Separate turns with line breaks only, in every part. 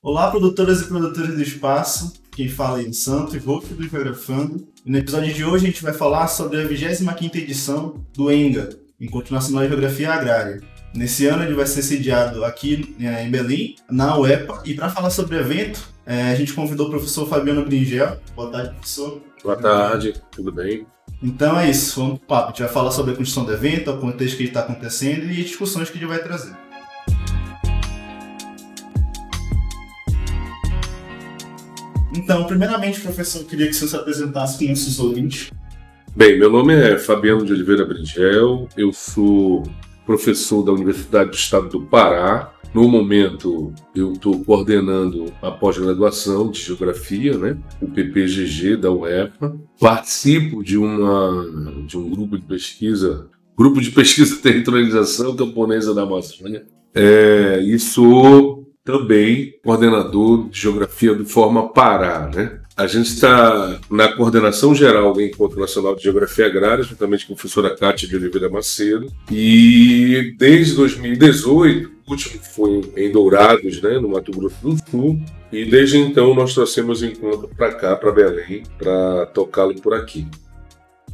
Olá, produtoras e produtores do espaço. Quem fala é em Santo e Wolf do Geografando. E no episódio de hoje a gente vai falar sobre a 25 edição do ENGA, Encontro Nacional de Geografia Agrária. Nesse ano ele vai ser sediado aqui é, em Belém, na UEPA. E para falar sobre o evento, é, a gente convidou o professor Fabiano Bringel. Boa tarde, professor.
Boa tarde, tudo bem?
Então é isso, vamos pro papo. A gente vai falar sobre a construção do evento, o contexto que está acontecendo e as discussões que ele vai trazer. Então, primeiramente, professor, eu queria que você se apresentasse com nossos ouvintes.
Bem, meu nome é Fabiano de Oliveira Bringel, eu sou professor da Universidade do Estado do Pará. No momento, eu estou coordenando a pós-graduação de Geografia, né? o PPGG da UEFA. Participo de, uma, de um grupo de pesquisa, Grupo de Pesquisa Territorialização Camponesa da Amazônia. É, e sou também coordenador de Geografia do Forma Pará. Né? A gente está na coordenação geral do Encontro Nacional de Geografia Agrária, juntamente com a professora Cátia de Oliveira Macedo, e desde 2018, o último foi em Dourados, né, no Mato Grosso do Sul, e desde então nós trouxemos o encontro para cá, para Belém, para tocá-lo por aqui.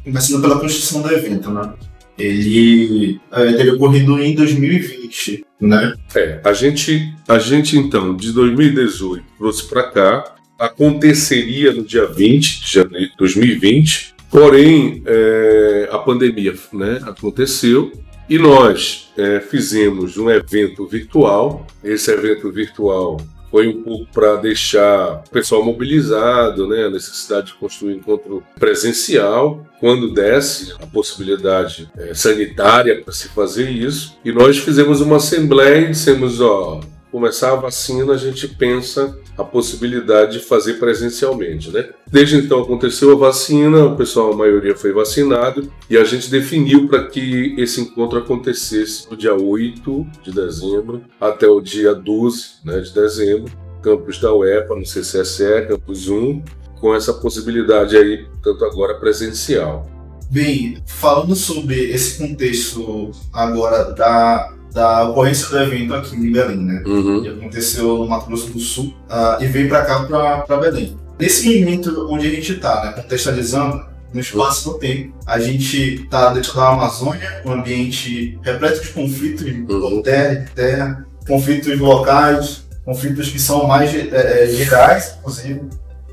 Começando pela construção do evento, né? Ele é, teria ocorrido em 2020, né?
É, a gente, a gente então, de 2018 trouxe para cá, aconteceria no dia 20 de janeiro de 2020, porém é, a pandemia né, aconteceu e nós é, fizemos um evento virtual. Esse evento virtual foi um pouco para deixar o pessoal mobilizado, né, a necessidade de construir um encontro presencial, quando desse a possibilidade é, sanitária para se fazer isso. E nós fizemos uma assembleia e dissemos, ó, começar a vacina, a gente pensa a possibilidade de fazer presencialmente, né? Desde então aconteceu a vacina, o pessoal, a maioria foi vacinado, e a gente definiu para que esse encontro acontecesse no dia 8 de dezembro até o dia 12 né, de dezembro, campus da UEPA, no CCSE, campus 1, com essa possibilidade aí, tanto agora presencial.
Bem, falando sobre esse contexto agora da da ocorrência do evento aqui em Belém, né? Uhum. Que aconteceu no Mato Grosso do Sul uh, e veio para cá, para Belém. Nesse momento onde a gente está, né, contextualizando, no espaço no tempo, a gente está dentro da Amazônia, um ambiente repleto de conflitos uhum. terra terra, conflitos locais, conflitos que são mais é, é, gerais, inclusive,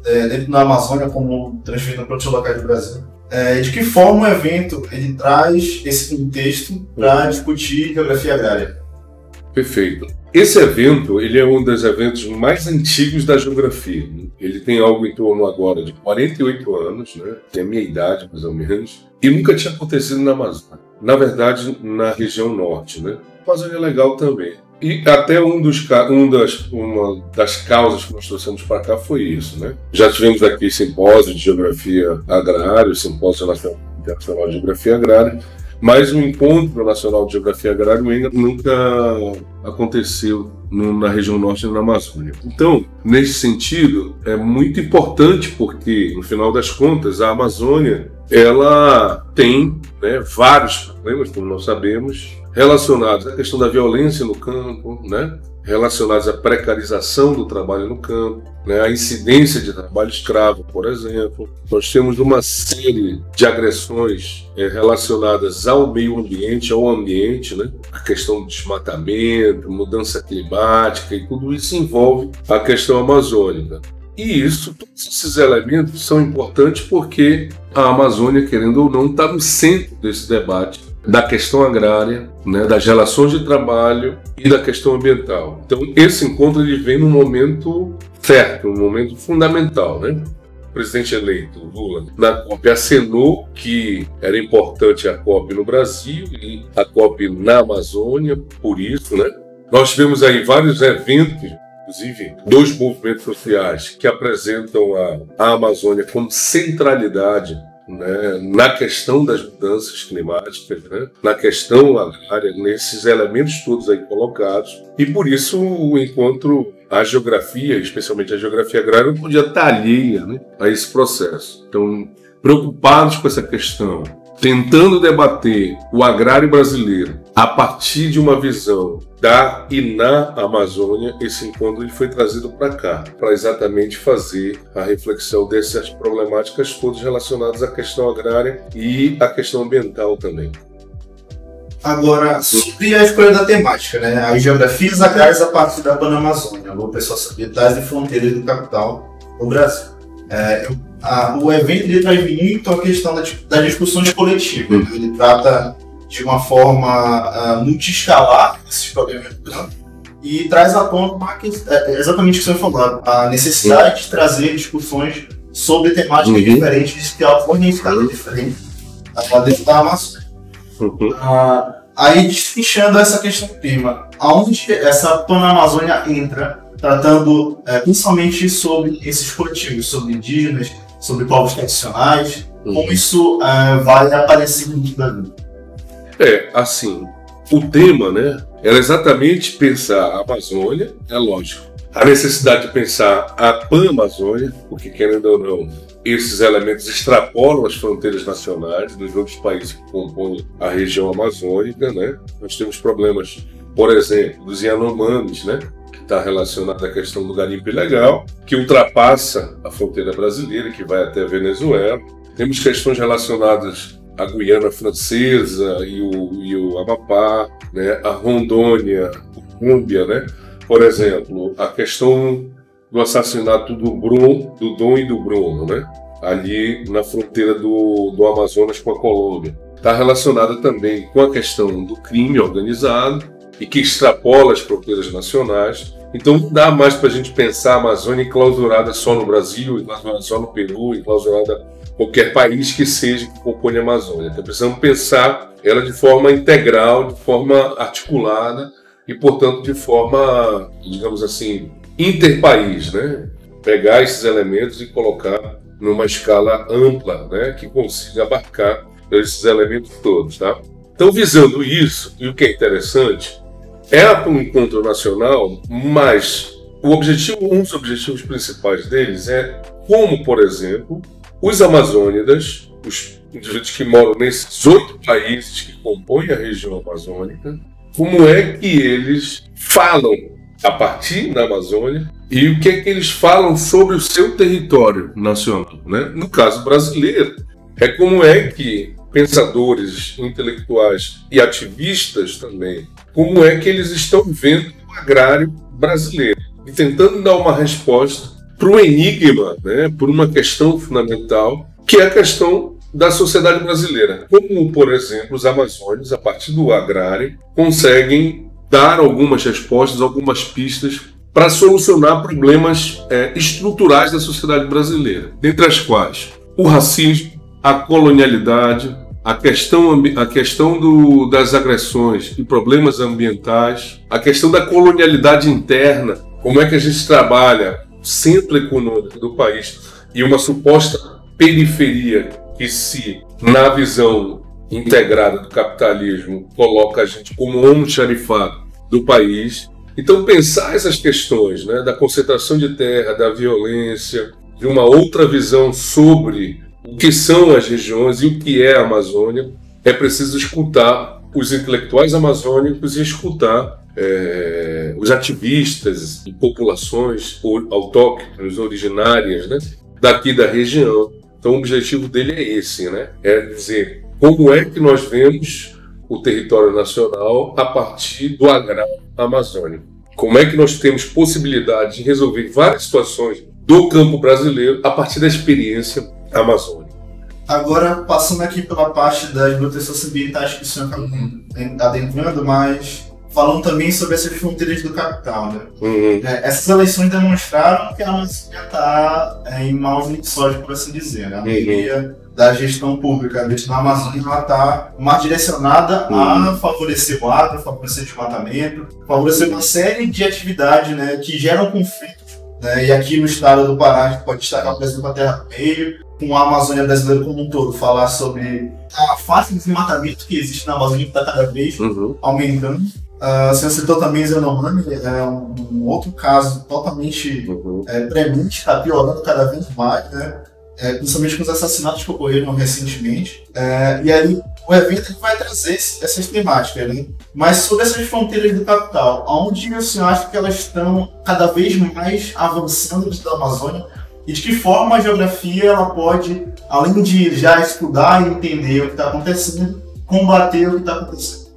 é, dentro da Amazônia, como transferido para outros locais do Brasil. É, de que forma o evento ele traz esse contexto para discutir geografia agrária?
Perfeito. Esse evento ele é um dos eventos mais antigos da geografia. Ele tem algo em torno agora de 48 anos, né? tem a minha idade mais ou menos, e nunca tinha acontecido na Amazônia. Na verdade, na região norte. Né? Amazônia é legal também. E até um dos, um das, uma das causas que nós trouxemos para cá foi isso, né? Já tivemos aqui simpósio de geografia agrária, simpósio internacional de geografia agrária, mas o encontro nacional de geografia agrária ainda nunca aconteceu na região norte na Amazônia. Então, nesse sentido, é muito importante porque, no final das contas, a Amazônia ela tem né, vários problemas, como nós sabemos, relacionados à questão da violência no campo, né? relacionados à precarização do trabalho no campo, né? a incidência de trabalho escravo, por exemplo. Nós temos uma série de agressões é, relacionadas ao meio ambiente, ao ambiente, né? a questão do desmatamento, mudança climática e tudo isso envolve a questão amazônica. E isso, todos esses elementos são importantes porque a Amazônia, querendo ou não, está no centro desse debate da questão agrária, né, das relações de trabalho e da questão ambiental. Então, esse encontro ele vem num momento certo, um momento fundamental, né? O presidente eleito Lula na COP acenou que era importante a COP no Brasil e a COP na Amazônia, por isso, né? Nós tivemos aí vários eventos inclusive dois movimentos sociais que apresentam a, a Amazônia como centralidade né, na questão das mudanças climáticas, né, na questão agrária, nesses elementos todos aí colocados. E por isso o encontro, a geografia, especialmente a geografia agrária, não podia estar alheia né, a esse processo. Então, preocupados com essa questão tentando debater o agrário brasileiro a partir de uma visão da e na Amazônia, esse encontro ele foi trazido para cá, para exatamente fazer a reflexão dessas problemáticas todas relacionadas à questão agrária e à questão ambiental também.
Agora, sobre a escolha da temática, né? As geografias agrárias a partir da Panamazônia, o pessoal ambientais e fronteiras do capital do Brasil. É, a, o evento ele traz muito a questão da, das discussões coletivas. Né? Ele trata de uma forma uh, multiescalar esses problemas campo e traz à tona é, exatamente o que você falou, a necessidade de trazer discussões sobre temáticas uhum. diferentes que ocorrem em estados diferentes dentro da Amazônia. Uhum. Uh, aí, destrinchando essa questão do clima, aonde essa Panamazônia entra, tratando é, principalmente sobre esses coletivos, sobre indígenas, sobre povos tradicionais, uhum. como isso é, vai aparecer no da vida.
É, assim, o tema, né, era exatamente pensar a Amazônia, é lógico, a necessidade de pensar a Pan-Amazônia, porque querendo ou não, esses elementos extrapolam as fronteiras nacionais dos outros países que compõem a região amazônica, né? Nós temos problemas, por exemplo, dos Yanomamis, né? Que está relacionado à questão do garimpo ilegal, que ultrapassa a fronteira brasileira, que vai até a Venezuela. Temos questões relacionadas à Guiana Francesa e o, e o Amapá, né? A Rondônia, a Colômbia, né? Por exemplo, a questão do assassinato do Bruno, do Dom e do Bruno, né? ali na fronteira do, do Amazonas com a Colômbia. Está relacionada também com a questão do crime organizado e que extrapola as fronteiras nacionais. Então não dá mais para a gente pensar a Amazônia enclausurada só no Brasil, enclausurada só no Peru, enclausurada qualquer país que seja que compõe a Amazônia. Então precisamos pensar ela de forma integral, de forma articulada e, portanto, de forma, digamos assim, interpaís, né? Pegar esses elementos e colocar numa escala ampla, né? Que consiga abarcar esses elementos todos, tá? Então, visando isso, e o que é interessante, é um encontro nacional, mas o objetivo, um dos objetivos principais deles é como, por exemplo, os amazônidas, os indivíduos que moram nesses oito países que compõem a região amazônica, como é que eles falam a partir da Amazônia e o que é que eles falam sobre o seu território nacional. Né? No caso brasileiro, é como é que pensadores intelectuais e ativistas também, como é que eles estão vendo o agrário brasileiro e tentando dar uma resposta para um enigma, né, por uma questão fundamental, que é a questão da sociedade brasileira. Como, por exemplo, os amazônios, a partir do agrário, conseguem dar algumas respostas, algumas pistas para solucionar problemas é, estruturais da sociedade brasileira, dentre as quais o racismo, a colonialidade, a questão, a questão do, das agressões e problemas ambientais, a questão da colonialidade interna, como é que a gente trabalha centro econômico do país e uma suposta periferia que se, na visão integrada do capitalismo, coloca a gente como almoxarifado do país. Então, pensar essas questões né, da concentração de terra, da violência, de uma outra visão sobre o que são as regiões e o que é a Amazônia, é preciso escutar os intelectuais amazônicos e escutar é, os ativistas e populações autóctones, originárias né, daqui da região. Então, o objetivo dele é esse, né? É dizer como é que nós vemos o território nacional a partir do agrário amazônico. Como é que nós temos possibilidade de resolver várias situações do campo brasileiro a partir da experiência amazônica.
Agora, passando aqui pela parte das proteções ambientais que o senhor está adentrando, mas falando também sobre essas fronteiras do capital. Né? Uhum. É, essas eleições demonstraram que a Amazônia está é, em maus lençóis, por assim dizer. Né? A uhum. maioria da gestão pública dentro da Amazônia está mais direcionada uhum. a favorecer o agro, favorecer o desmatamento, favorecer uma série de atividades né, que geram conflitos. Né? E aqui no estado do Pará, a gente pode destacar, por exemplo, a Terra do Meio, com a Amazônia brasileira como um todo, falar sobre a fase de desmatamento que existe na Amazônia, que está cada vez uhum. aumentando. Uh, você citou também Zenomani, é um, um, outro caso totalmente uhum. é, premente, está piorando cada vez mais, né? é, principalmente com os assassinatos que ocorreram recentemente. É, e aí o evento vai trazer essas temáticas, né? Mas sobre essas fronteiras do capital, aonde o senhor acha que elas estão cada vez mais avançando dentro da Amazônia? E de que forma a geografia ela pode, além de já estudar e entender o que está acontecendo, combater o que está acontecendo?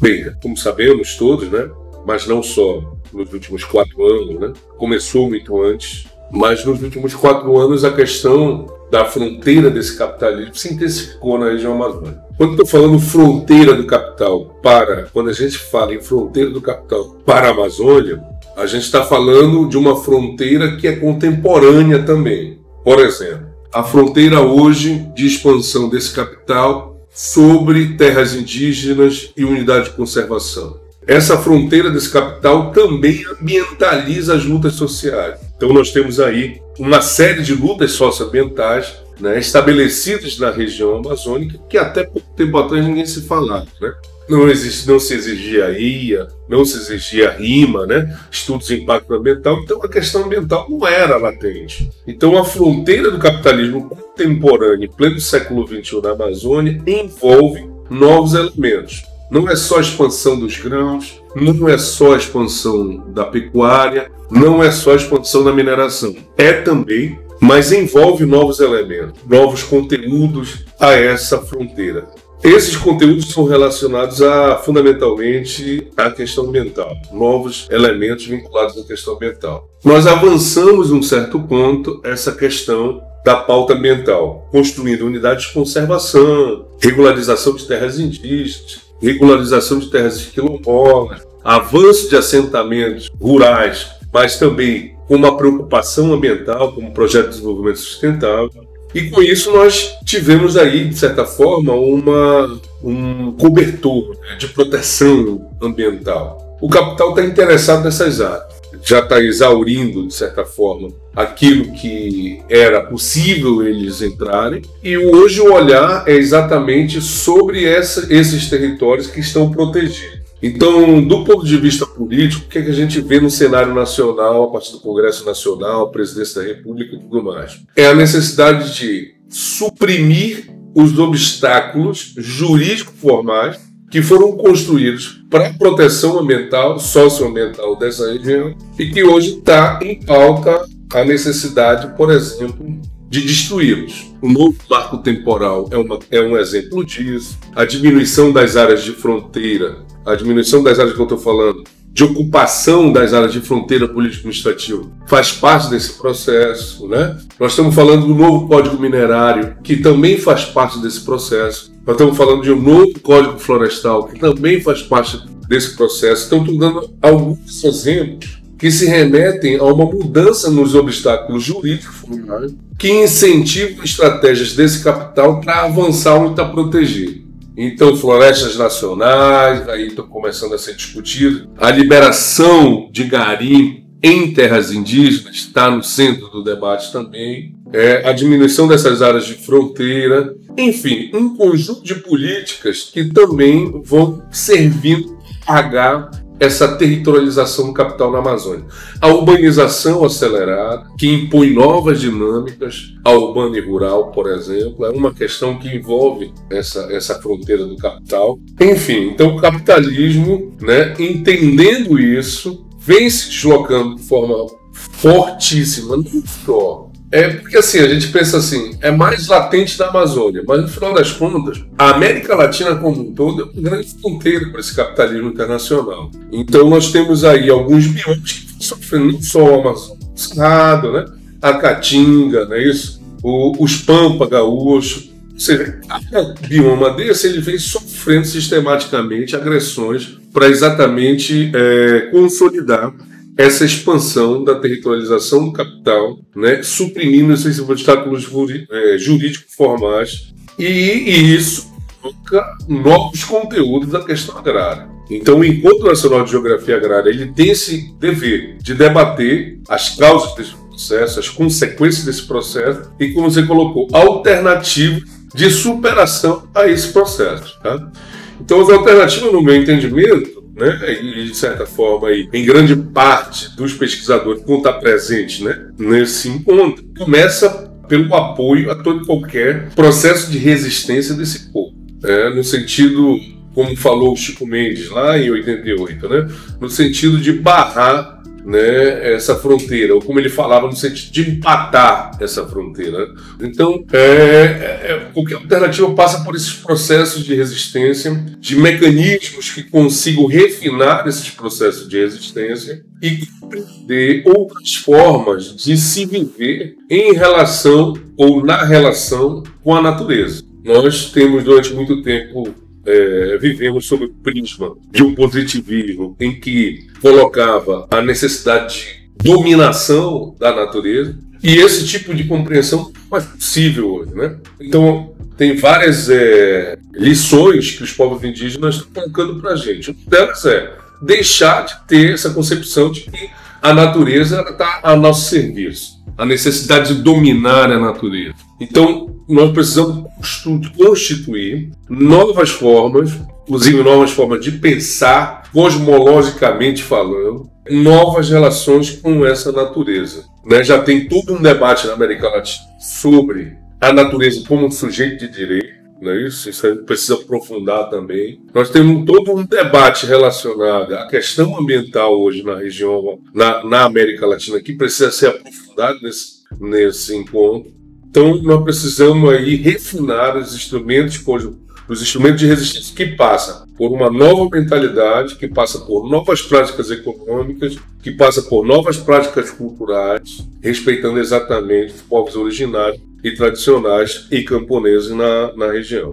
Bem, como sabemos todos, né? Mas não só nos últimos quatro anos, né? Começou muito antes, mas nos últimos quatro anos a questão da fronteira desse capitalismo se intensificou na região amazônica. Quando estou falando fronteira do capital para, quando a gente fala em fronteira do capital para a Amazônia, a gente está falando de uma fronteira que é contemporânea também. Por exemplo, a fronteira hoje de expansão desse capital sobre terras indígenas e unidade de conservação. Essa fronteira desse capital também ambientaliza as lutas sociais. Então nós temos aí uma série de lutas socioambientais né, estabelecidas na região amazônica que até pouco tempo atrás ninguém se falava. Né? Não, existe, não se exigia IA, não se exigia RIMA, né? estudos de impacto ambiental, então a questão ambiental não era latente. Então a fronteira do capitalismo contemporâneo, em pleno século XXI na Amazônia, envolve novos elementos. Não é só a expansão dos grãos, não é só a expansão da pecuária, não é só a expansão da mineração. É também, mas envolve novos elementos, novos conteúdos a essa fronteira. Esses conteúdos são relacionados a fundamentalmente à questão ambiental, novos elementos vinculados à questão ambiental. Nós avançamos um certo ponto essa questão da pauta ambiental, construindo unidades de conservação, regularização de terras indígenas, regularização de terras quilombolas, avanço de assentamentos rurais, mas também com uma preocupação ambiental, como projeto de desenvolvimento sustentável. E com isso nós tivemos aí, de certa forma, uma, um cobertor né, de proteção ambiental. O capital está interessado nessas áreas já está exaurindo, de certa forma, aquilo que era possível eles entrarem. E hoje o olhar é exatamente sobre essa, esses territórios que estão protegidos. Então, do ponto de vista político, o que, é que a gente vê no cenário nacional, a partir do Congresso Nacional, Presidência da República e tudo mais? É a necessidade de suprimir os obstáculos jurídicos formais que foram construídos para a proteção ambiental, socioambiental dessa região e que hoje está em pauta a necessidade, por exemplo, de destruí-los. O novo marco temporal é, uma, é um exemplo disso. A diminuição das áreas de fronteira, a diminuição das áreas que eu estou falando, de ocupação das áreas de fronteira político-administrativa faz parte desse processo. Né? Nós estamos falando do novo Código Minerário, que também faz parte desse processo. Nós estamos falando de um novo Código Florestal, que também faz parte desse processo. Então, estou dando alguns exemplos que se remetem a uma mudança nos obstáculos jurídicos que incentivam estratégias desse capital para avançar onde está protegido. Então, florestas nacionais, aí estão começando a ser discutido. A liberação de garim em terras indígenas está no centro do debate também. É, a diminuição dessas áreas de fronteira. Enfim, um conjunto de políticas que também vão servindo pagar essa territorialização do capital na Amazônia. A urbanização acelerada, que impõe novas dinâmicas, a urbana e rural, por exemplo, é uma questão que envolve essa, essa fronteira do capital. Enfim, então o capitalismo, né, entendendo isso, vem se deslocando de forma fortíssima, não só é porque assim, a gente pensa assim, é mais latente da Amazônia, mas no final das contas, a América Latina como um todo é uma grande fronteira para esse capitalismo internacional. Então nós temos aí alguns biomas que estão sofrendo, não só o Amazonas, Cerrado, né? a Caatinga, não é isso? O, os Pampa Gaúcho. Ou seja, cada bioma desse ele vem sofrendo sistematicamente agressões para exatamente é, consolidar essa expansão da territorialização do capital, né, suprimindo esses obstáculos é, jurídicos formais, e, e isso coloca novos conteúdos da questão agrária. Então, o Encontro Nacional de Geografia Agrária ele tem esse dever de debater as causas desse processo, as consequências desse processo e, como você colocou, alternativas de superação a esse processo. Tá? Então, as alternativas, no meu entendimento, né? E, de certa forma, aí, em grande parte dos pesquisadores vão estar presentes né? nesse encontro, começa pelo apoio a todo e qualquer processo de resistência desse povo. É, no sentido, como falou o Chico Mendes lá em 88, né? no sentido de barrar né, essa fronteira, ou como ele falava, no sentido de empatar essa fronteira. Então, é, é, é qualquer alternativa passa por esses processos de resistência, de mecanismos que consigam refinar esses processos de resistência e compreender outras formas de se viver em relação ou na relação com a natureza. Nós temos durante muito tempo é, vivemos sob o prisma de um positivismo em que colocava a necessidade de dominação da natureza e esse tipo de compreensão não é possível hoje, né? Então tem várias é, lições que os povos indígenas estão colocando para a gente. Uma delas é deixar de ter essa concepção de que a natureza está a nosso serviço, a necessidade de dominar a natureza. Então, nós precisamos constituir novas formas, inclusive novas formas de pensar, cosmologicamente falando, novas relações com essa natureza. Né? Já tem todo um debate na América Latina sobre a natureza como um sujeito de direito. Não é isso? Isso a gente precisa aprofundar também. Nós temos todo um debate relacionado à questão ambiental hoje na região, na, na América Latina, que precisa ser aprofundado nesse, nesse encontro. Então, nós precisamos aí refinar os instrumentos, os instrumentos de resistência que passam por uma nova mentalidade, que passa por novas práticas econômicas, que passa por novas práticas culturais, respeitando exatamente os povos originários e tradicionais e camponeses na, na região.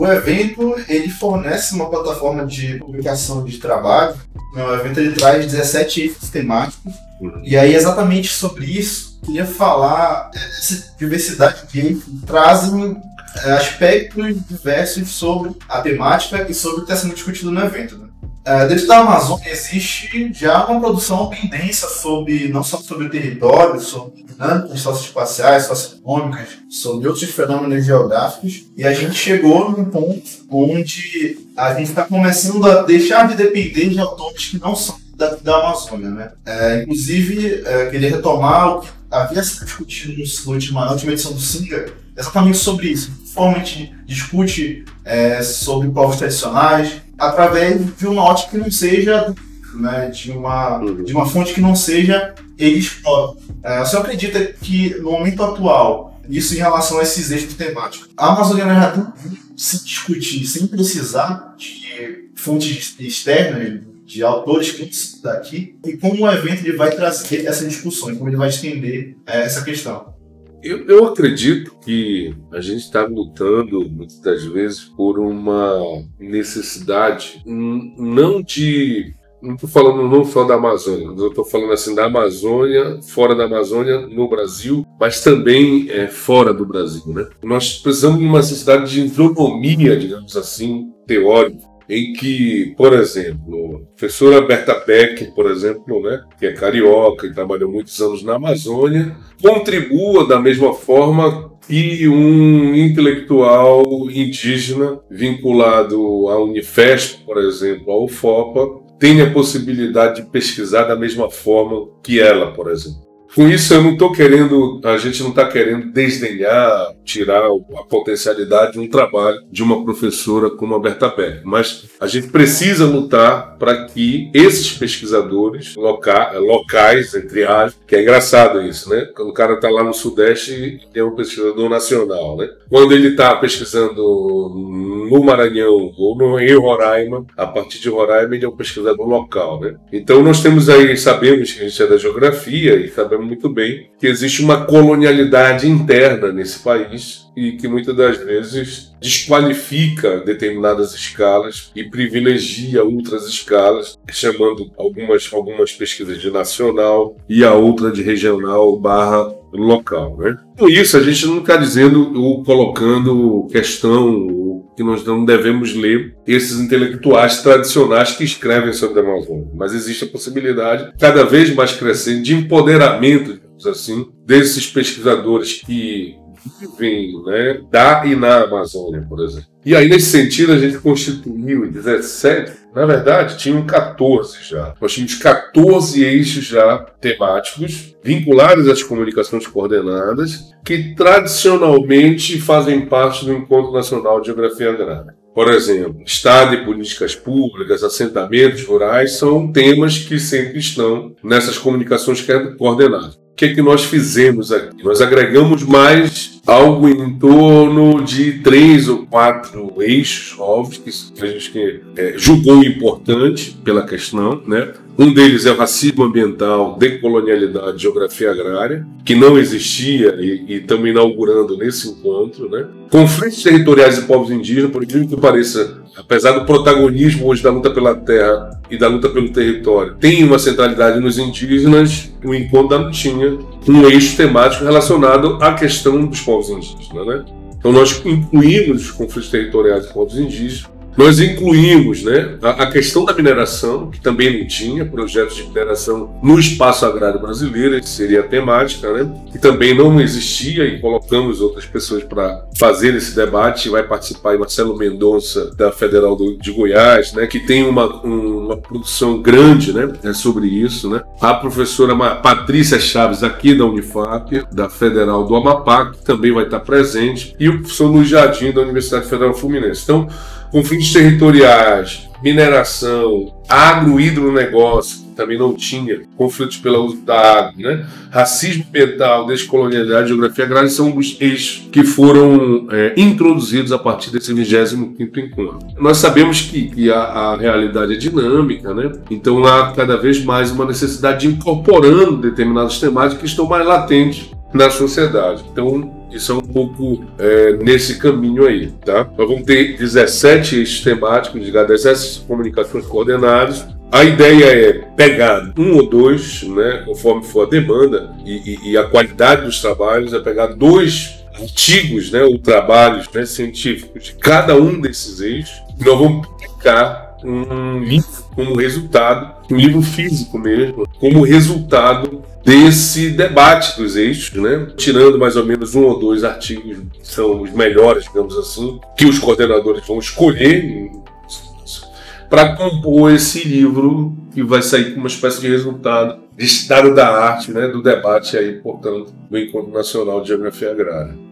O evento ele fornece uma plataforma de publicação de trabalho. O evento ele traz 17 eixos temáticos. Uhum. E aí, exatamente sobre isso, queria falar essa diversidade de eixos trazem é, aspectos diversos sobre a temática e sobre o que está sendo discutido no evento. Né? É, dentro da Amazônia existe já uma produção bem densa sobre, não só sobre o território, sobre dinâmicas socioespaciais, socioeconômicas, sobre outros fenômenos geográficos, e a gente chegou num ponto onde a gente está começando a deixar de depender de autores que não são da, da Amazônia. Né? É, inclusive, é, queria retomar o que havia sido discutido no última, na última edição do Singa, exatamente sobre isso. Forma a gente discute é, sobre povos tradicionais, através de uma ótica que não seja né, de, uma, uhum. de uma fonte que não seja eles próprios. É, você acredita que no momento atual, isso em relação a esses eixos temáticos, a Amazônia já tem se discutir sem precisar de fontes externas, de autores que daqui, e como o evento ele vai trazer essa discussão, como ele vai estender é, essa questão.
Eu, eu acredito que a gente está lutando, muitas das vezes, por uma necessidade não de. Não estou falando não só da Amazônia, eu estou falando assim da Amazônia, fora da Amazônia, no Brasil, mas também é, fora do Brasil. Né? Nós precisamos de uma necessidade de isonomia, digamos assim, teórica, em que, por exemplo, a professora Berta Beck, por exemplo, né, que é carioca e trabalhou muitos anos na Amazônia, contribua da mesma forma que um intelectual indígena vinculado à Unifesp, por exemplo, ao UFOPA, tenha a possibilidade de pesquisar da mesma forma que ela, por exemplo. Com isso, eu não estou querendo, a gente não está querendo desdenhar, tirar a potencialidade de um trabalho de uma professora como a Berta Beck, mas a gente precisa lutar para que esses pesquisadores loca locais, entre aspas, que é engraçado isso, né? Quando o cara está lá no Sudeste, ele é um pesquisador nacional, né? Quando ele está pesquisando no Maranhão ou no, em Roraima, a partir de Roraima ele é um pesquisador local, né? Então nós temos aí, sabemos que a gente é da geografia e sabemos muito bem que existe uma colonialidade interna nesse país e que muitas das vezes desqualifica determinadas escalas e privilegia outras escalas, chamando algumas, algumas pesquisas de nacional e a outra de regional barra local. Né? Com isso, a gente não está dizendo ou colocando questão que nós não devemos ler esses intelectuais tradicionais que escrevem sobre a Amazônia, mas existe a possibilidade cada vez mais crescente de empoderamento, assim, desses pesquisadores que vivem né, da e na Amazônia, por exemplo. E aí, nesse sentido, a gente constituiu em 17, na verdade, tinham 14 já. Nós tínhamos 14 eixos já temáticos vinculados às comunicações coordenadas, que tradicionalmente fazem parte do Encontro Nacional de Geografia Agrária. Por exemplo, Estado e políticas públicas, assentamentos rurais são temas que sempre estão nessas comunicações coordenadas. Que, que nós fizemos aqui? Nós agregamos mais algo em torno de três ou quatro eixos novos que a gente é, julgou importante pela questão, né? Um deles é o racismo ambiental, decolonialidade, geografia agrária, que não existia e, estamos inaugurando nesse encontro. Né? Conflitos territoriais e povos indígenas, por incrível que pareça, apesar do protagonismo hoje da luta pela terra e da luta pelo território, tem uma centralidade nos indígenas, o encontro não tinha um eixo temático relacionado à questão dos povos indígenas. Né? Então nós incluímos os conflitos territoriais e povos indígenas nós incluímos né, a, questão da mineração, que também não tinha projetos de mineração no espaço agrário brasileiro, que seria a temática, né, que também não existia, e colocamos outras pessoas para fazer esse debate. Vai participar Marcelo Mendonça, da Federal do, de Goiás, né, que tem uma, um, uma produção grande né, é sobre isso. Né. A professora Patrícia Chaves, aqui da Unifap, da Federal do Amapá, que também vai estar presente, e o professor Luiz Jardim, da Universidade Federal Fluminense. Então, conflitos territoriais, mineração, agro-hidronegócio, que também não tinha, conflitos pelo uso da água, né? racismo ambiental, descolonialidade, geografia agrária são os eixos que foram é, introduzidos a partir desse 25 encontro. Nós sabemos que, que a, a, realidade é dinâmica, né? então há cada vez mais uma necessidade de incorporando determinadas temáticas que estão mais latentes na sociedade. Então, isso é um pouco é, nesse caminho aí, tá? Nós vamos ter 17 eixos temáticos, de 17 comunicações coordenadas. A ideia é pegar um ou dois, né, conforme for a demanda e, e, e a qualidade dos trabalhos, é pegar dois artigos, né, ou trabalhos né, científicos de cada um desses eixos. Nós vamos publicar um livro como resultado, um livro físico mesmo, como resultado desse debate dos eixos, né? tirando mais ou menos um ou dois artigos que são os melhores, digamos assim, que os coordenadores vão escolher para compor esse livro que vai sair com uma espécie de resultado de estado da arte, né, do debate aí, portanto, do Encontro Nacional de Geografia Agrária.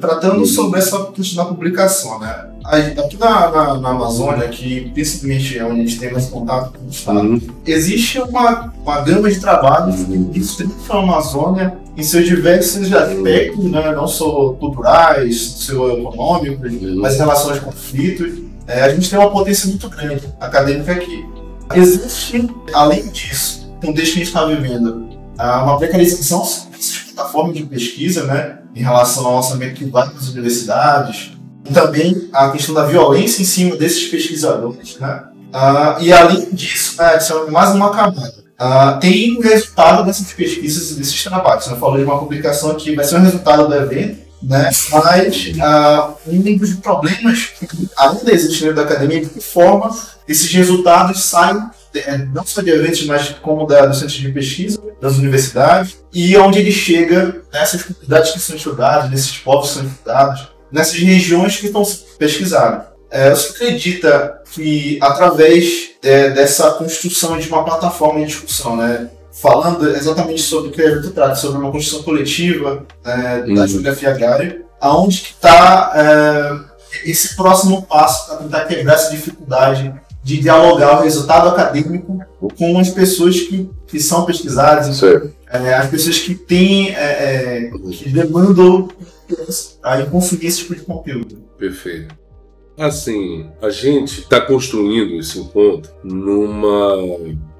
Tratando sobre essa questão da publicação, né? Aqui na, na, na, Amazônia, que principalmente é onde a gente tem mais contato com o Estado, uhum. existe uma, uma gama de trabalhos que destrincham a Amazônia em seus diversos aspectos, né? não só culturais, seu econômico, uhum. mas em relação aos conflitos. É, a gente tem uma potência muito grande acadêmica aqui. Existe, além disso, no contexto que a gente está vivendo, uma precarização da forma de pesquisa, né? em relação ao orçamento que vai para as universidades, e também a questão da violência em cima desses pesquisadores. Né? Uh, e além disso, né, adiciona mais uma camada. Uh, tem o resultado dessas pesquisas e desses trabalhos. Eu falei de uma publicação aqui, vai ser o resultado do evento, né? mas uh, um dos problemas ainda existe dentro da academia é de que forma esses resultados saem não só de eventos, mas como da, do centro de pesquisa, das universidades, e onde ele chega nessas comunidades que são estudadas, nesses povos que são estudados, nessas regiões que estão pesquisadas. É, você acredita que através é, dessa construção de uma plataforma de discussão, né, falando exatamente sobre o que o evento trata, sobre uma construção coletiva é, da uhum. geografia agrária, aonde que está é, esse próximo passo para tentar quebrar essa dificuldade de dialogar o resultado acadêmico com as pessoas que, que são pesquisadas, é, as pessoas que têm, é, é, que demandam a consumir esse tipo de conteúdo.
Perfeito. Assim, a gente está construindo esse encontro numa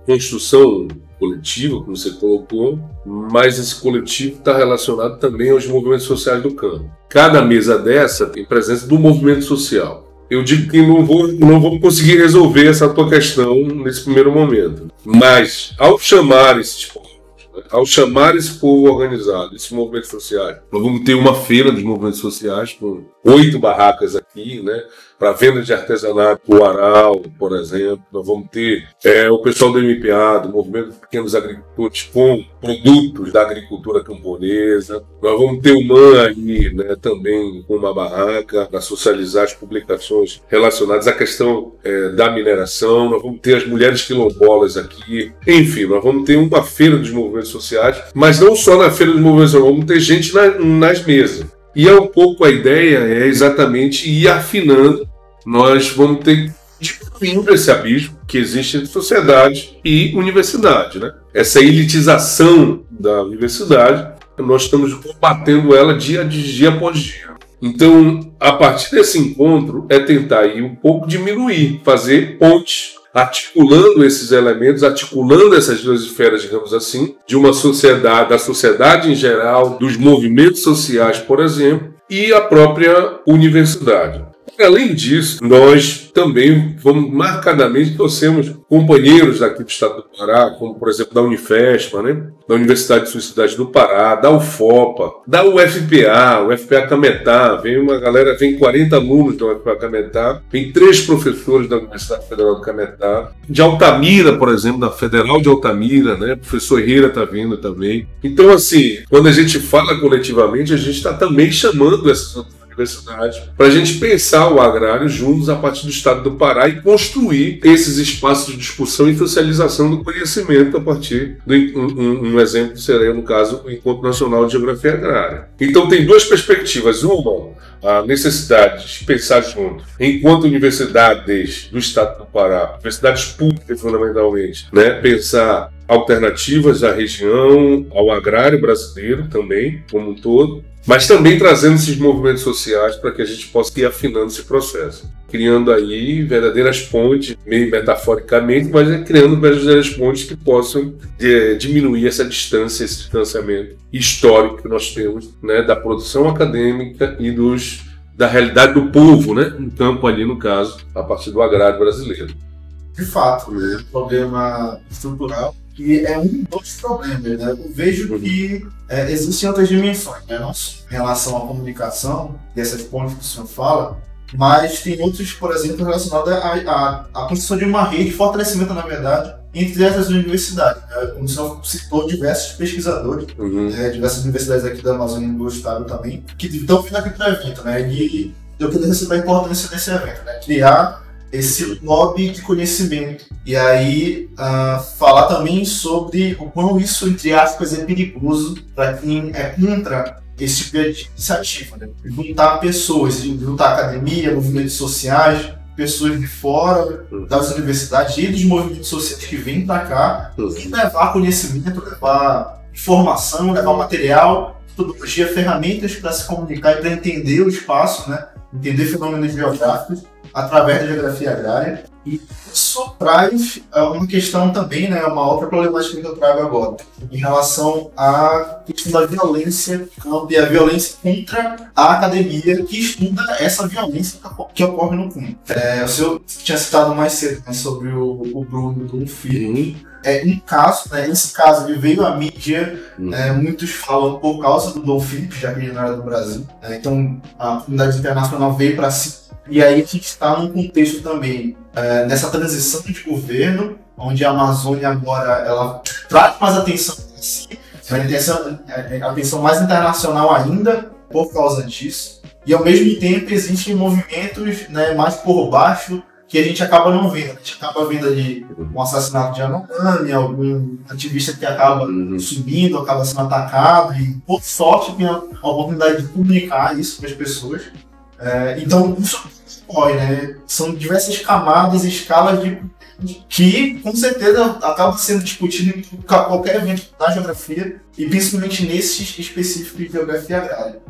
construção coletiva, como você colocou, mas esse coletivo está relacionado também aos movimentos sociais do campo. Cada mesa dessa tem presença do movimento social eu digo que não vou, não vou conseguir resolver essa tua questão nesse primeiro momento. Mas, ao chamar esses povos, né, ao chamar esse povo organizado, esses movimentos sociais, nós vamos ter uma feira dos movimentos sociais com oito barracas aqui, né? Para venda de artesanato, o Aral, por exemplo. Nós vamos ter é, o pessoal do MPA, do Movimento de Pequenos Agricultores, com produtos da agricultura camponesa. Nós vamos ter o MAN aí, né, também com uma barraca para socializar as publicações relacionadas à questão é, da mineração. Nós vamos ter as mulheres quilombolas aqui. Enfim, nós vamos ter uma feira dos movimentos sociais, mas não só na feira dos movimentos sociais, vamos ter gente na, nas mesas. E é um pouco a ideia é exatamente ir afinando. Nós vamos ter diminuindo esse abismo que existe entre sociedade e universidade, né? Essa elitização da universidade, nós estamos combatendo ela dia dia após dia. Então, a partir desse encontro é tentar ir um pouco diminuir, fazer pontes articulando esses elementos, articulando essas duas esferas, digamos assim, de uma sociedade, da sociedade em geral, dos movimentos sociais, por exemplo, e a própria universidade. Além disso, nós também vamos marcadamente torcemos companheiros daqui do Estado do Pará, como por exemplo da Unifespa, né? da Universidade de Suicidade do Pará, da UFOPA, da UFPA, UFPA Cametá, vem uma galera, vem 40 alunos da UFPA Cametá, vem três professores da Universidade Federal do Cametá, de Altamira, por exemplo, da Federal de Altamira, né? O professor Herrera está vindo também. Então, assim, quando a gente fala coletivamente, a gente está também chamando essas para a gente pensar o agrário juntos a partir do estado do Pará e construir esses espaços de discussão e socialização do conhecimento a partir do um, um exemplo seria no caso o Encontro Nacional de Geografia Agrária. Então tem duas perspectivas, uma a necessidade de pensar junto, enquanto universidades do Estado do Pará, universidades públicas fundamentalmente, né, pensar alternativas à região, ao agrário brasileiro também, como um todo, mas também trazendo esses movimentos sociais para que a gente possa ir afinando esse processo, criando aí verdadeiras pontes, meio metaforicamente, mas é criando verdadeiras pontes que possam é, diminuir essa distância, esse distanciamento histórico que nós temos né, da produção acadêmica e dos da realidade do povo, né, no campo ali no caso, a partir do agrário brasileiro.
De fato, né, problema estrutural que é um dos problemas. Né? Eu vejo que é, existem outras dimensões, né? não só em relação à comunicação, dessas pontes que o senhor fala, mas tem outros, por exemplo, relacionados à, à, à construção de uma rede de fortalecimento, na verdade, entre essas universidades. Né? Como o senhor citou, diversos pesquisadores, uhum. né? diversas universidades aqui da Amazônia do Estado também, que estão vindo aqui para o evento. Né? E eu queria receber a importância desse evento, né? criar esse lobby de conhecimento. E aí, uh, falar também sobre o quão isso, entre aspas, é perigoso para quem é contra esse tipo de iniciativa. Né? Juntar pessoas, juntar academia, movimentos sociais, pessoas de fora das universidades e dos movimentos sociais que vêm para cá e levar conhecimento, levar informação, levar material, metodologia, ferramentas para se comunicar e para entender o espaço, né? entender fenômenos geográficos através da geografia agrária. E isso traz é, uma questão também, né, uma outra problemática que eu trago agora, em relação à questão da violência e a violência contra a academia que estuda essa violência que ocorre no campo. É, o senhor tinha citado mais cedo né, sobre o, o Bruno do Filho. É um caso, né, esse caso ele veio à mídia, uhum. é, muitos falam por causa do Dom Felipe, já que ele não era do Brasil. É, então a comunidade internacional veio para si e aí a gente está num contexto também é, nessa transição de governo, onde a Amazônia agora ela traz mais atenção para si, atenção, é, atenção mais internacional ainda por causa disso. E ao mesmo tempo existem movimentos né, mais por baixo que a gente acaba não vendo. A gente acaba vendo ali um assassinato de Anomami, algum ativista que acaba uhum. subindo, acaba sendo atacado, e por sorte tem a oportunidade de comunicar isso para as pessoas. É, então, isso né? São diversas camadas e escalas de, que, com certeza, acabam sendo discutido em qualquer evento da geografia, e principalmente nesses específicos de geografia agrária.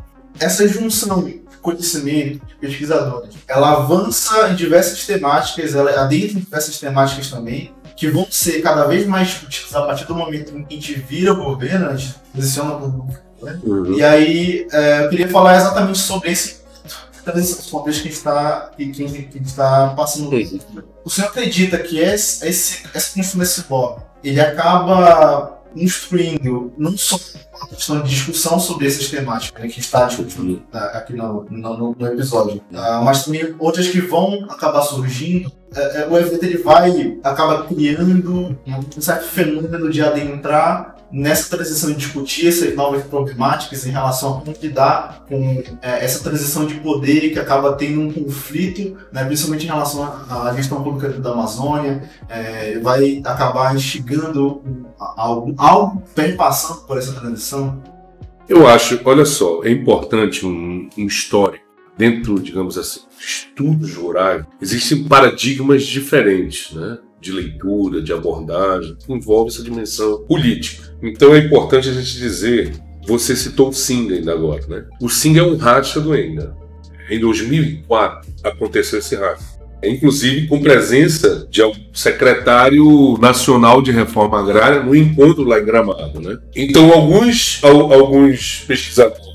Essa junção de conhecimento de pesquisadores, ela avança em diversas temáticas, ela adentra em diversas temáticas também, que vão ser cada vez mais discutidas a partir do momento em que a gente vira governo, a gente posiciona o governo. Né? Uhum. E aí, é, eu queria falar exatamente sobre esse contextos que está que, que, que está passando. O senhor acredita que esse, esse, essa construção desse ele acaba instruindo não só a questão de discussão sobre essas temáticas né, que está discutindo tá, aqui no, no, no episódio, uh, mas também outras que vão acabar surgindo. Uh, o evento ele vai acaba criando um certo fenômeno de adentrar nessa transição de discutir essas novas problemáticas em relação a como lidar com é, essa transição de poder que acaba tendo um conflito, né, principalmente em relação à gestão pública da Amazônia, é, vai acabar instigando algo, algo passando por essa transição?
Eu acho, olha só, é importante um, um histórico. Dentro, digamos assim, estudos rurais, existem paradigmas diferentes, né? De leitura, de abordagem, envolve essa dimensão política. Então é importante a gente dizer, você citou o Sing ainda agora, né? O Sing é um racha do Enda. Em 2004 aconteceu esse racha. Inclusive com presença de um secretário nacional de reforma agrária no encontro lá em Gramado. Né? Então, alguns, alguns pesquisadores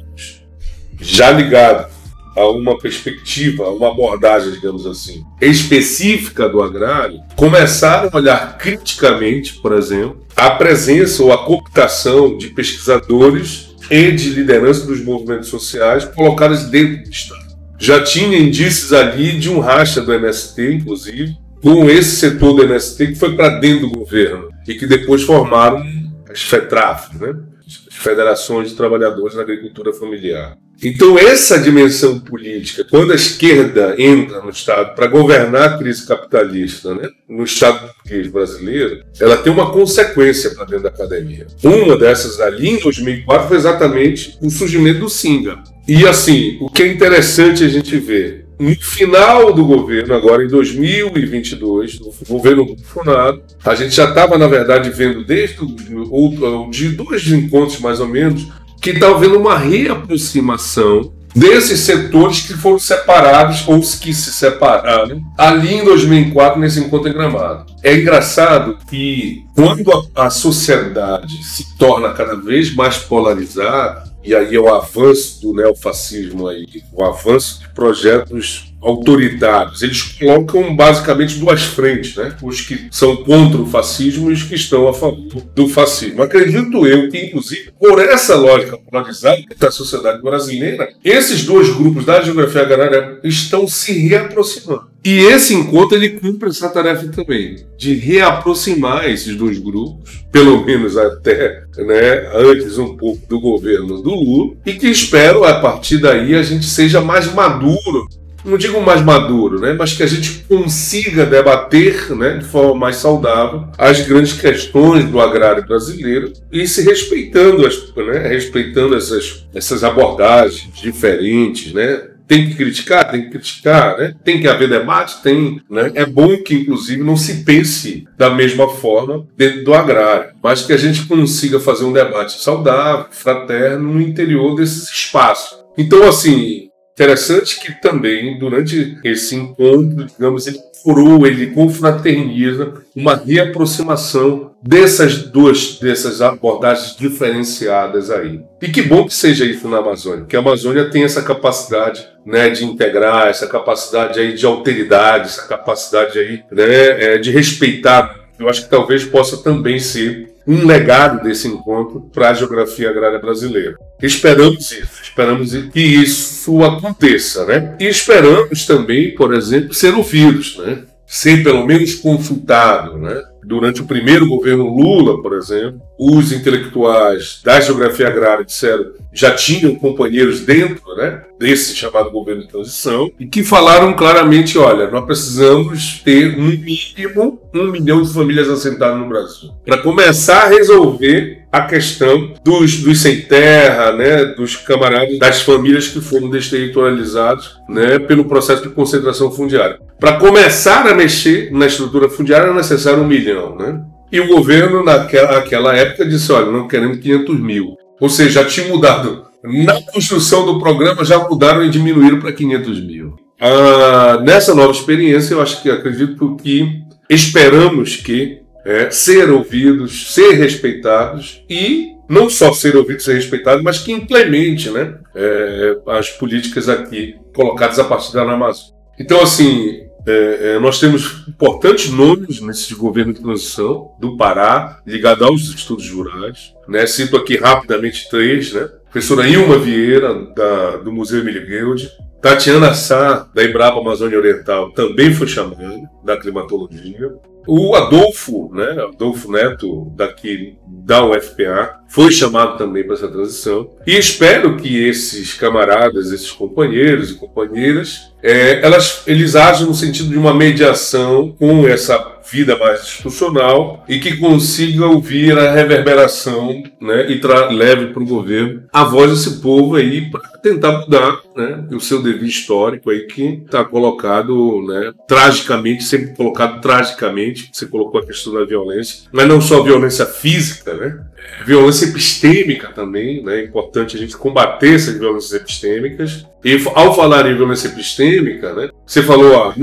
já ligados a uma perspectiva, a uma abordagem, digamos assim, específica do agrário, começaram a olhar criticamente, por exemplo, a presença ou a cooptação de pesquisadores e de liderança dos movimentos sociais colocados dentro do Estado. Já tinha indícios ali de um racha do MST, inclusive, com esse setor do MST que foi para dentro do governo e que depois formaram as FETRAF, né? as Federações de Trabalhadores da Agricultura Familiar. Então, essa dimensão política, quando a esquerda entra no Estado para governar a crise capitalista, né, no Estado brasileiro, ela tem uma consequência para dentro da academia. Uma dessas ali, em 2004, foi exatamente o surgimento do Singa. E assim, o que é interessante a gente ver, no final do governo, agora em 2022, no governo Bolsonaro, a gente já estava, na verdade, vendo desde o, de dois encontros mais ou menos, que está havendo uma reaproximação desses setores que foram separados ou que se separaram ali em 2004 nesse encontro em Gramado. É engraçado que quando a, a sociedade se torna cada vez mais polarizada, e aí é o avanço do neofascismo aí, o avanço de projetos autoritários. Eles colocam basicamente duas frentes, né? Os que são contra o fascismo e os que estão a favor do fascismo. Acredito eu que, inclusive, por essa lógica polarizada da sociedade brasileira, esses dois grupos da geografia agrária estão se reaproximando. E esse encontro ele cumpre essa tarefa também, de reaproximar esses dois grupos, pelo menos até né, antes um pouco do governo do Lula, e que espero a partir daí a gente seja mais maduro não digo mais maduro, né, mas que a gente consiga debater né, de forma mais saudável as grandes questões do agrário brasileiro e se respeitando, as, né, respeitando essas, essas abordagens diferentes, né, tem que criticar, tem que criticar, né? Tem que haver debate, tem, né? É bom que inclusive não se pense da mesma forma dentro do agrário, mas que a gente consiga fazer um debate saudável, fraterno no interior desses espaços. Então, assim, Interessante que também, durante esse encontro, digamos, ele furou, ele confraterniza uma reaproximação dessas duas, dessas abordagens diferenciadas aí. E que bom que seja isso na Amazônia, que a Amazônia tem essa capacidade né, de integrar, essa capacidade aí de alteridade, essa capacidade aí né, é, de respeitar. Eu acho que talvez possa também ser um legado desse encontro para a geografia agrária brasileira. Esperamos isso, esperamos que isso aconteça, né? E esperamos também, por exemplo, ser ouvidos, né? Ser pelo menos consultado, né? Durante o primeiro governo Lula, por exemplo, os intelectuais da geografia agrária disseram já tinham companheiros dentro né, desse chamado governo de transição e que falaram claramente: olha, nós precisamos ter no mínimo um milhão de famílias assentadas no Brasil para começar a resolver a questão dos, dos sem terra, né, dos camaradas, das famílias que foram desterritorializados né, pelo processo de concentração fundiária. Para começar a mexer na estrutura fundiária é necessário um milhão. Né? E o governo, naquela, época, disse: olha, não queremos 500 mil. Ou seja, já tinha mudado. Na construção do programa, já mudaram e diminuíram para 500 mil. Ah, nessa nova experiência, eu acho que acredito que esperamos que é, ser ouvidos, ser respeitados e não só ser ouvidos, ser respeitados, mas que implemente né, é, as políticas aqui colocadas a partir da Amazônia. Então, assim, é, é, nós temos importantes nomes nesse governo de transição do Pará, ligado aos estudos rurais. Né? Cito aqui rapidamente três, né? Professora Ilma Vieira, da, do Museu Emílio Guild, Tatiana Sá, da Embrapa Amazônia Oriental, também foi chamada, da climatologia. O Adolfo, né, Adolfo Neto, daqui da UFPA, foi chamado também para essa transição. E espero que esses camaradas, esses companheiros e companheiras, é, elas, eles agem no sentido de uma mediação com essa vida mais institucional e que consiga ouvir a reverberação né, e leve para o governo a voz desse povo aí para tentar mudar né, o seu devido histórico aí que está colocado né, tragicamente, sempre colocado tragicamente, você colocou a questão da violência, mas não só violência física, né? Violência epistêmica também, né? É importante a gente combater essas violências epistêmicas. E ao falar em violência epistêmica, né? Você falou, ah,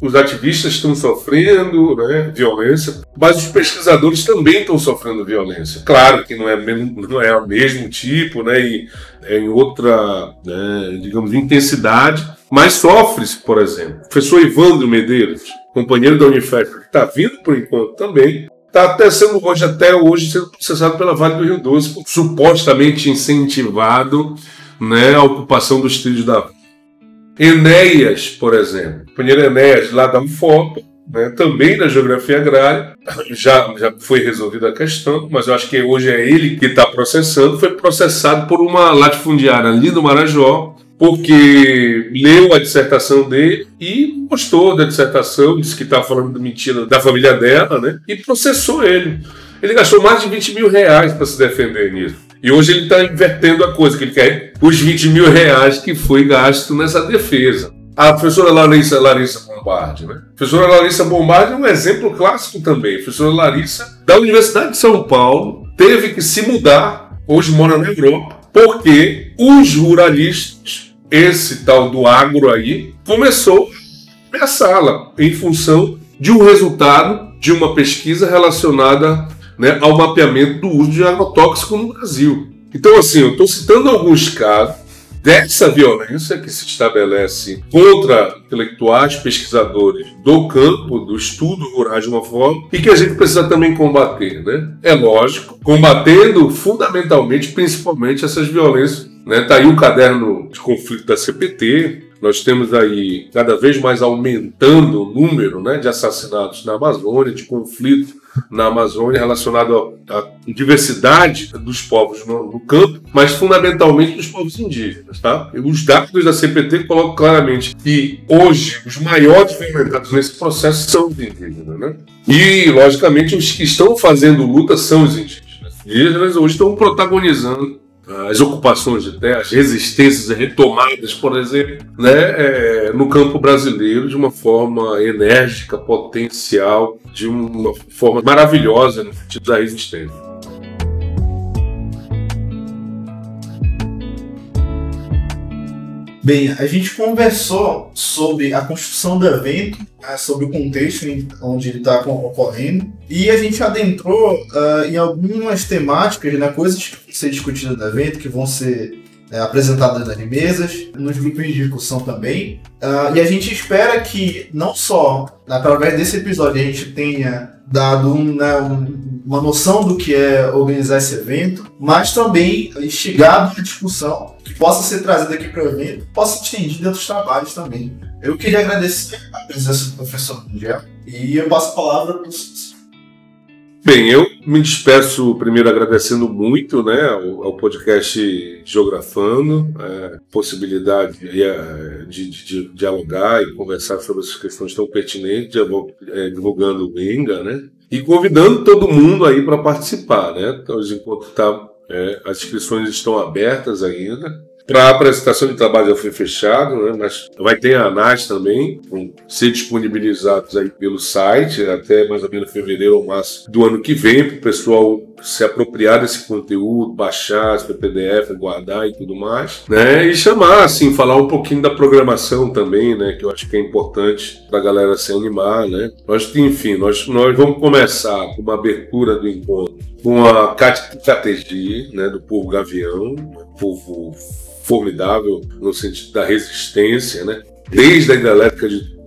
os ativistas estão sofrendo né, violência, mas os pesquisadores também estão sofrendo violência. Claro que não é, não é o mesmo tipo, né? E em outra, né, digamos, intensidade, mas sofre-se, por exemplo. O professor Ivandro Medeiros, companheiro da Unifesp, que está vindo por enquanto também, está até sendo hoje, até hoje, sendo processado pela Vale do Rio Doce, por supostamente incentivado né, a ocupação dos trilhos da Enéas, por exemplo, o Enéas, lá da UFOPA, né, também na geografia agrária, já, já foi resolvida a questão, mas eu acho que hoje é ele que está processando, foi processado por uma latifundiária ali do Marajó, porque leu a dissertação dele e gostou da dissertação, disse que estava falando mentira da família dela, né? E processou ele. Ele gastou mais de 20 mil reais para se defender nisso. E hoje ele está invertendo a coisa, que ele quer os 20 mil reais que foi gasto nessa defesa. A professora Larissa, Larissa Bombardi, né? A professora Larissa Bombardi é um exemplo clássico também. A professora Larissa, da Universidade de São Paulo, teve que se mudar, hoje mora na Europa, porque os ruralistas esse tal do agro aí começou a ameaçá-la em função de um resultado de uma pesquisa relacionada né, ao mapeamento do uso de agrotóxico no Brasil. Então, assim, eu estou citando alguns casos dessa violência que se estabelece contra intelectuais, pesquisadores do campo, do estudo rural de uma forma, e que a gente precisa também combater, né? É lógico, combatendo fundamentalmente, principalmente essas violências né? Tá aí o caderno de conflito da CPT. Nós temos aí cada vez mais aumentando o número né, de assassinatos na Amazônia, de conflito na Amazônia relacionado à diversidade dos povos no, no, campo, mas fundamentalmente dos povos indígenas. Tá? Os dados da CPT colocam claramente que hoje os maiores violentados nesse processo são os indígenas. Né? E, logicamente, os que estão fazendo luta são os indígenas. Os indígenas hoje estão protagonizando as ocupações de terra, as resistências retomadas, por exemplo, né, é, no campo brasileiro de uma forma enérgica, potencial, de uma forma maravilhosa no sentido da resistência.
Bem, a gente conversou sobre a construção do evento, né, sobre o contexto onde ele está ocorrendo, e a gente adentrou uh, em algumas temáticas, né, coisas que vão ser discutidas no evento, que vão ser é, apresentadas nas mesas, nos grupos de discussão também. Uh, e a gente espera que não só através desse episódio a gente tenha dado um, né, um, uma noção do que é organizar esse evento, mas também instigado a discussão que possa ser trazida aqui para o evento, possa estender dentro dos trabalhos também. Eu queria agradecer a presença do professor Miguel e eu passo a palavra para os
Bem, eu me despeço primeiro agradecendo muito né, ao, ao podcast Geografando, é, possibilidade é, de, de, de, dialogar e conversar sobre essas questões tão pertinentes, é, divulgando o Enga, né? E convidando todo mundo aí para participar, né? Então, enquanto tá, é, as inscrições estão abertas ainda. Para a apresentação de trabalho já foi fechado, né? mas vai ter a ANAS também, vão ser disponibilizados aí pelo site até mais ou menos fevereiro ou março do ano que vem, para o pessoal se apropriar desse conteúdo, baixar esse PDF, guardar e tudo mais, né? E chamar, assim, falar um pouquinho da programação também, né? Que eu acho que é importante para a galera se animar, né? Nós, enfim, nós, nós vamos começar com uma abertura do encontro com a Categi, né? Do povo Gavião, povo formidável no sentido da resistência, né? Desde a hidrelétrica de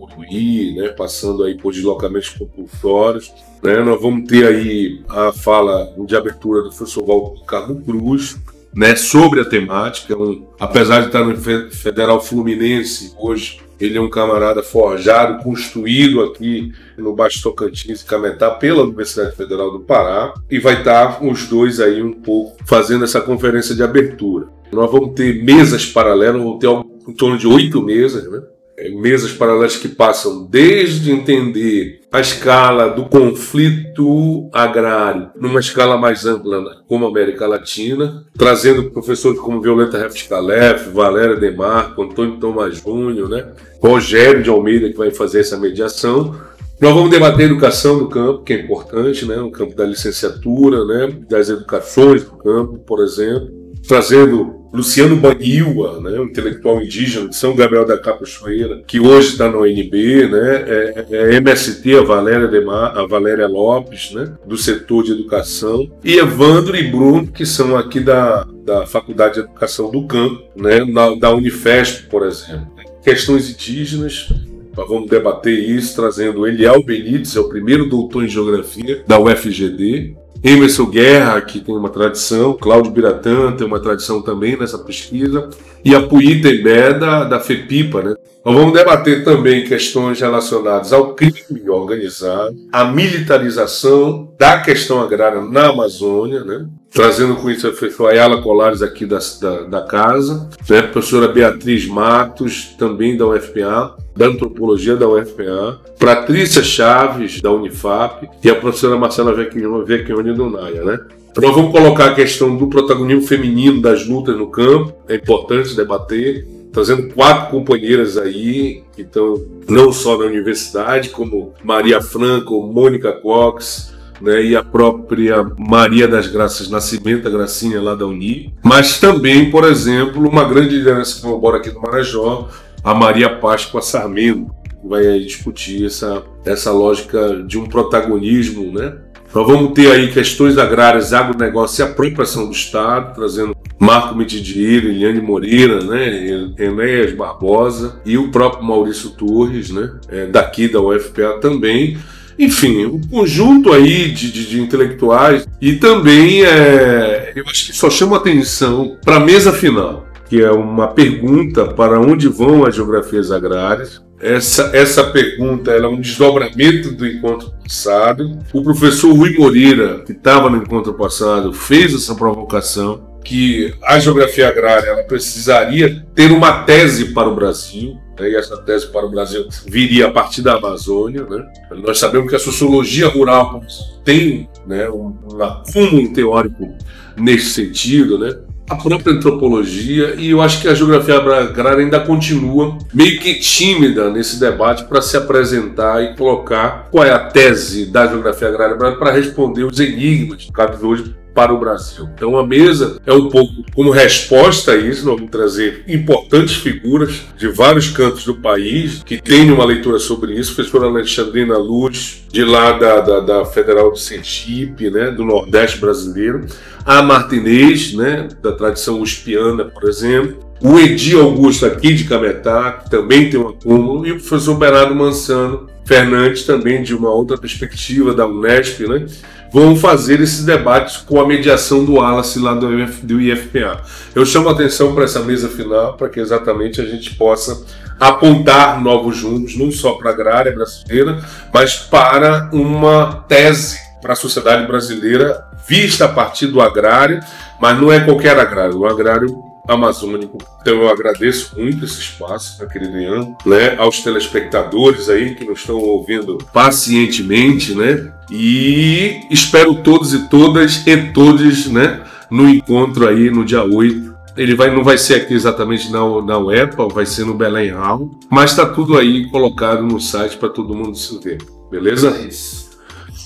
Né, passando aí por deslocamentos compulsórios. Né, nós vamos ter aí a fala de abertura do professor Walter Carlos Cruz, né, sobre a temática. Um, apesar de estar no Federal Fluminense hoje, ele é um camarada forjado, construído aqui no Baixo Tocantins e Cametá pela Universidade Federal do Pará e vai estar os dois aí um pouco fazendo essa conferência de abertura. Nós vamos ter mesas paralelas, vamos ter em torno de oito mesas, né? É, mesas paralelas que passam desde entender a escala do conflito agrário numa escala mais ampla, como a América Latina, trazendo professores como Violeta Refscalef, Valéria Demarco, Antônio Tomás Júnior, né? Rogério de Almeida, que vai fazer essa mediação. Nós vamos debater educação do campo, que é importante, né? no campo da licenciatura, né? das educações do campo, por exemplo trazendo Luciano Baniwa, né, um intelectual indígena de São Gabriel da Capoeira, que hoje está no UNB, né, é, é MST, a Valéria, a Valéria Lopes, né, do setor de educação, e Evandro e Bruno, que são aqui da, da Faculdade de Educação do Campo, né, na, da Unifesp, por exemplo. Questões indígenas, vamos debater isso, trazendo Eliel Benites, é o primeiro doutor em Geografia da UFGD, Emerson Guerra, que tem uma tradição, Cláudio Biratã tem uma tradição também nessa pesquisa, e a Puí Tembé da, da FEPIPA. Né? Nós vamos debater também questões relacionadas ao crime organizado, à militarização da questão agrária na Amazônia, né? Trazendo com isso a Ayala Colares aqui da, da, da casa, né? professora Beatriz Matos, também da UFPA, da Antropologia da UFPA, Patrícia Chaves, da Unifap, e a professora Marcela Vecchioni do NAIA. Né? Nós vamos colocar a questão do protagonismo feminino das lutas no campo, é importante debater, trazendo quatro companheiras aí, que estão não só na universidade, como Maria Franco, Mônica Cox, né, e a própria Maria das Graças Nascimento, a Gracinha lá da Uni, mas também, por exemplo, uma grande liderança que mora aqui no Marajó, a Maria Páscoa Sarmento, que vai discutir essa, essa lógica de um protagonismo, né? Nós vamos ter aí questões agrárias, agronegócio e apropriação do Estado, trazendo Marco Mitidier, Eliane Moreira, né, Enéas Barbosa e o próprio Maurício Torres, né, é, daqui da UFPA também. Enfim, um conjunto aí de, de, de intelectuais e também é, eu acho que só chama atenção para a mesa final que é uma pergunta para onde vão as geografias agrárias. Essa, essa pergunta é um desdobramento do encontro passado. O professor Rui Moreira, que estava no encontro passado, fez essa provocação que a geografia agrária precisaria ter uma tese para o Brasil? E essa tese para o Brasil viria a partir da Amazônia. Né? Nós sabemos que a sociologia rural tem né, um, acúmulo teórico nesse sentido, né? a própria antropologia e eu acho que a geografia agrária ainda continua meio que tímida nesse debate para se apresentar e colocar qual é a tese da geografia agrária para responder os enigmas que hoje para o Brasil. Então a mesa é um pouco como resposta a isso, nós vamos trazer importantes figuras de vários cantos do país que tenham uma leitura sobre isso. Professora Alexandrina Luz, de lá da, da, da Federal de Sergipe, né, do Nordeste brasileiro. A Martinez, né, da tradição uspiana, por exemplo. O Edi Augusto aqui de Cametá, que também tem um acúmulo, e o professor Bernardo Mansano Fernandes, também de uma outra perspectiva da Unesp, né? Vão fazer esses debates com a mediação do Wallace lá do, do IFPA. Eu chamo a atenção para essa mesa final para que exatamente a gente possa apontar novos rumos, não só para a agrária brasileira, mas para uma tese para a sociedade brasileira vista a partir do agrário, mas não é qualquer agrário, o agrário amazônico. Então eu agradeço muito esse espaço, querido Ian, né, aos telespectadores aí que nos estão ouvindo pacientemente, né? E espero todos e todas e todos, né, no encontro aí no dia 8 ele vai, não vai ser aqui exatamente na, na UEPA, vai ser no Belém Hall, mas está tudo aí colocado no site para todo mundo se ver. Beleza?
É isso.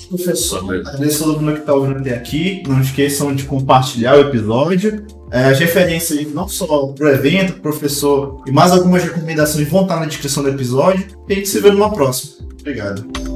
Professor, agradeço a todo mundo que está ouvindo até aqui. Não esqueçam de compartilhar o episódio é, as referências não só para o evento, pro professor e mais algumas recomendações vão estar na descrição do episódio. E a gente se vê numa próxima. Obrigado.